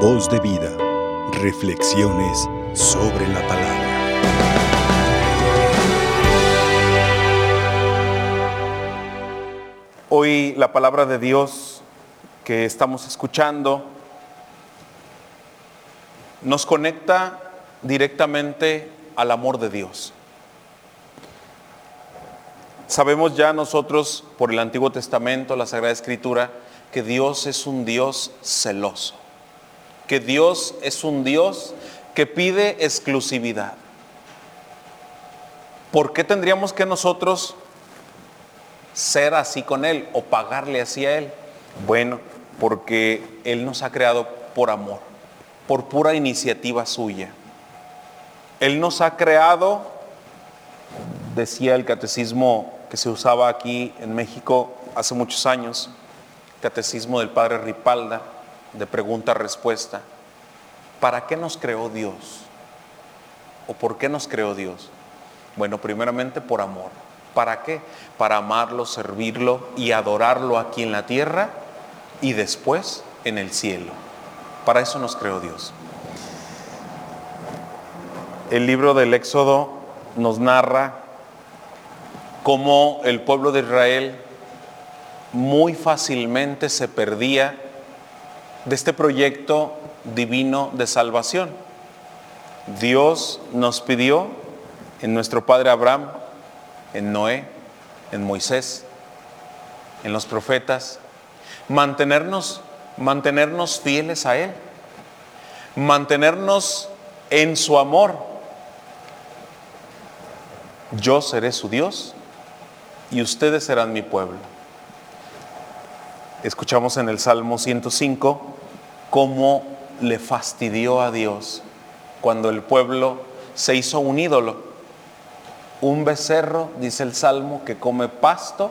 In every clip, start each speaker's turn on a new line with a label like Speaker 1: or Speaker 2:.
Speaker 1: Voz de vida. Reflexiones sobre la palabra.
Speaker 2: Hoy la palabra de Dios que estamos escuchando nos conecta directamente al amor de Dios. Sabemos ya nosotros por el Antiguo Testamento, la Sagrada Escritura, que Dios es un Dios celoso, que Dios es un Dios que pide exclusividad. ¿Por qué tendríamos que nosotros ser así con Él o pagarle así a Él? Bueno, porque Él nos ha creado por amor, por pura iniciativa suya. Él nos ha creado, decía el catecismo que se usaba aquí en México hace muchos años, catecismo del padre Ripalda, de pregunta-respuesta. ¿Para qué nos creó Dios? ¿O por qué nos creó Dios? Bueno, primeramente por amor. ¿Para qué? Para amarlo, servirlo y adorarlo aquí en la tierra y después en el cielo. Para eso nos creó Dios. El libro del Éxodo nos narra cómo el pueblo de Israel muy fácilmente se perdía de este proyecto divino de salvación. Dios nos pidió en nuestro padre Abraham, en Noé, en Moisés, en los profetas, mantenernos, mantenernos fieles a Él, mantenernos en su amor. Yo seré su Dios y ustedes serán mi pueblo. Escuchamos en el Salmo 105 cómo le fastidió a Dios cuando el pueblo se hizo un ídolo. Un becerro, dice el Salmo, que come pasto,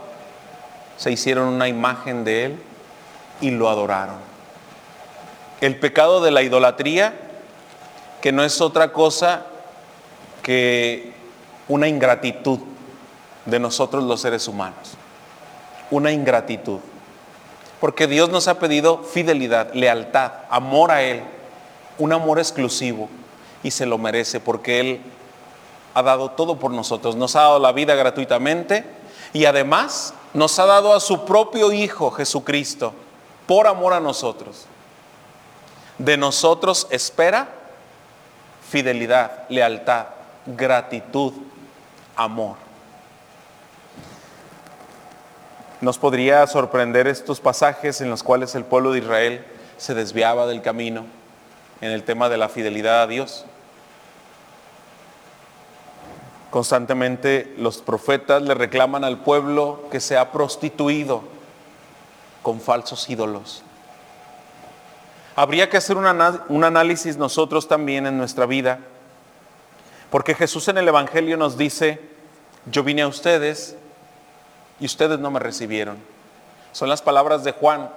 Speaker 2: se hicieron una imagen de él y lo adoraron. El pecado de la idolatría, que no es otra cosa que una ingratitud de nosotros los seres humanos. Una ingratitud. Porque Dios nos ha pedido fidelidad, lealtad, amor a Él, un amor exclusivo y se lo merece porque Él ha dado todo por nosotros, nos ha dado la vida gratuitamente y además nos ha dado a su propio Hijo Jesucristo por amor a nosotros. De nosotros espera fidelidad, lealtad, gratitud, amor. Nos podría sorprender estos pasajes en los cuales el pueblo de Israel se desviaba del camino en el tema de la fidelidad a Dios. Constantemente los profetas le reclaman al pueblo que se ha prostituido con falsos ídolos. Habría que hacer un, análisis nosotros también en nuestra vida, porque Jesús en el Evangelio nos dice, yo vine a ustedes y ustedes no me recibieron. Son las palabras de Juan.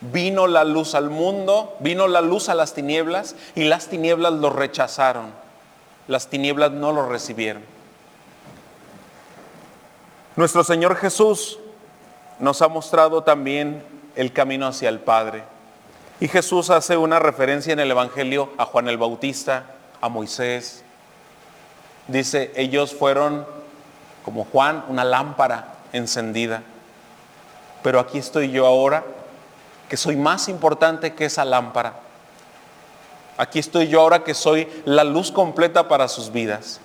Speaker 2: Vino la luz al mundo, vino la luz a las tinieblas y las tinieblas lo rechazaron. Las tinieblas no lo recibieron. Nuestro Señor Jesús nos ha mostrado también el camino hacia el Padre. Y Jesús hace una referencia en el Evangelio a Juan el Bautista, a Moisés. Dice, ellos fueron como Juan, una lámpara encendida. Pero aquí estoy yo ahora, que soy más importante que esa lámpara. Aquí estoy yo ahora que soy la luz completa para sus vidas.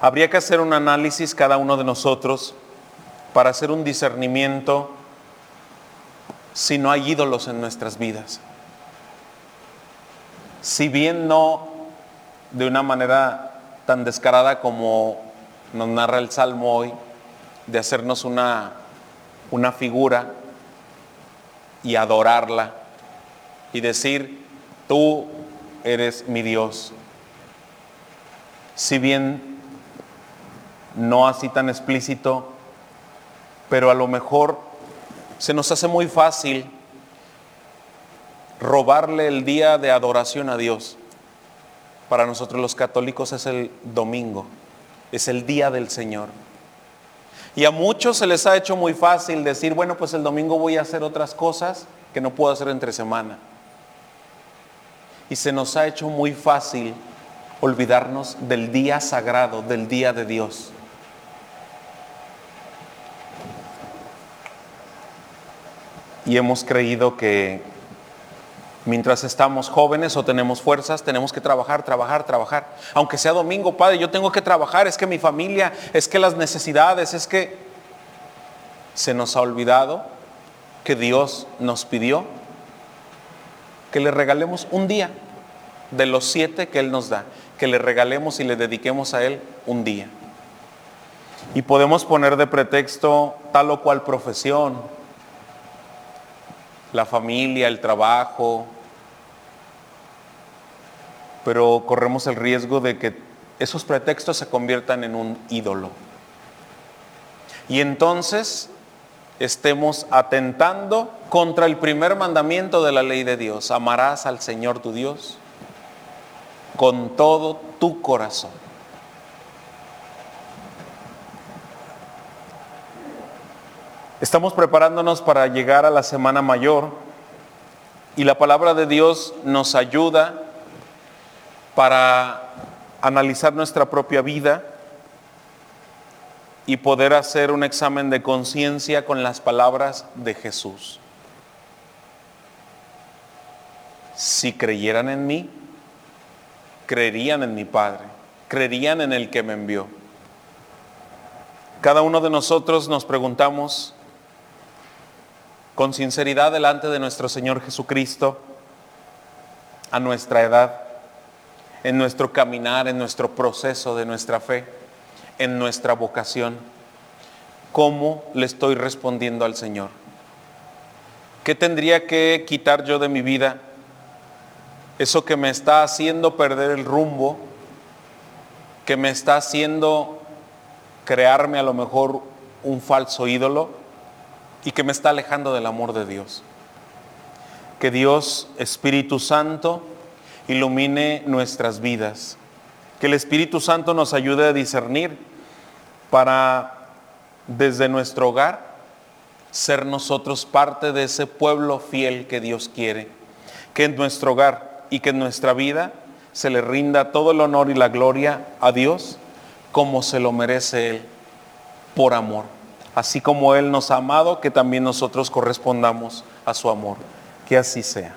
Speaker 2: Habría que hacer un análisis cada uno de nosotros para hacer un discernimiento si no hay ídolos en nuestras vidas. Si bien no de una manera tan descarada como nos narra el Salmo hoy, de hacernos una, una figura y adorarla y decir, tú eres mi Dios. Si bien no así tan explícito, pero a lo mejor se nos hace muy fácil robarle el día de adoración a Dios. Para nosotros los católicos es el domingo, es el día del Señor. Y a muchos se les ha hecho muy fácil decir, bueno, pues el domingo voy a hacer otras cosas que no puedo hacer entre semana. Y se nos ha hecho muy fácil olvidarnos del día sagrado, del día de Dios. Y hemos creído que mientras estamos jóvenes o tenemos fuerzas, tenemos que trabajar, trabajar, trabajar. Aunque sea domingo, Padre, yo tengo que trabajar, es que mi familia, es que las necesidades, es que se nos ha olvidado que Dios nos pidió que le regalemos un día de los siete que Él nos da, que le regalemos y le dediquemos a Él un día. Y podemos poner de pretexto tal o cual profesión, la familia, el trabajo, pero corremos el riesgo de que esos pretextos se conviertan en un ídolo. Y entonces estemos atentando contra el primer mandamiento de la ley de Dios. Amarás al Señor tu Dios con todo tu corazón. Estamos preparándonos para llegar a la Semana Mayor y la palabra de Dios nos ayuda para analizar nuestra propia vida y poder hacer un examen de conciencia con las palabras de Jesús. Si creyeran en mí, creerían en mi Padre, creerían en el que me envió. Cada uno de nosotros nos preguntamos con sinceridad delante de nuestro Señor Jesucristo, a nuestra edad, en nuestro caminar, en nuestro proceso de nuestra fe en nuestra vocación. ¿Cómo le estoy respondiendo al Señor? ¿Qué tendría que quitar yo de mi vida? Eso que me está haciendo perder el rumbo, que me está haciendo crearme a lo mejor un falso ídolo y que me está alejando del amor de Dios. Que Dios, Espíritu Santo, ilumine nuestras vidas. Que el Espíritu Santo nos ayude a discernir para desde nuestro hogar ser nosotros parte de ese pueblo fiel que Dios quiere. Que en nuestro hogar y que en nuestra vida se le rinda todo el honor y la gloria a Dios como se lo merece Él por amor. Así como Él nos ha amado, que también nosotros correspondamos a su amor. Que así sea.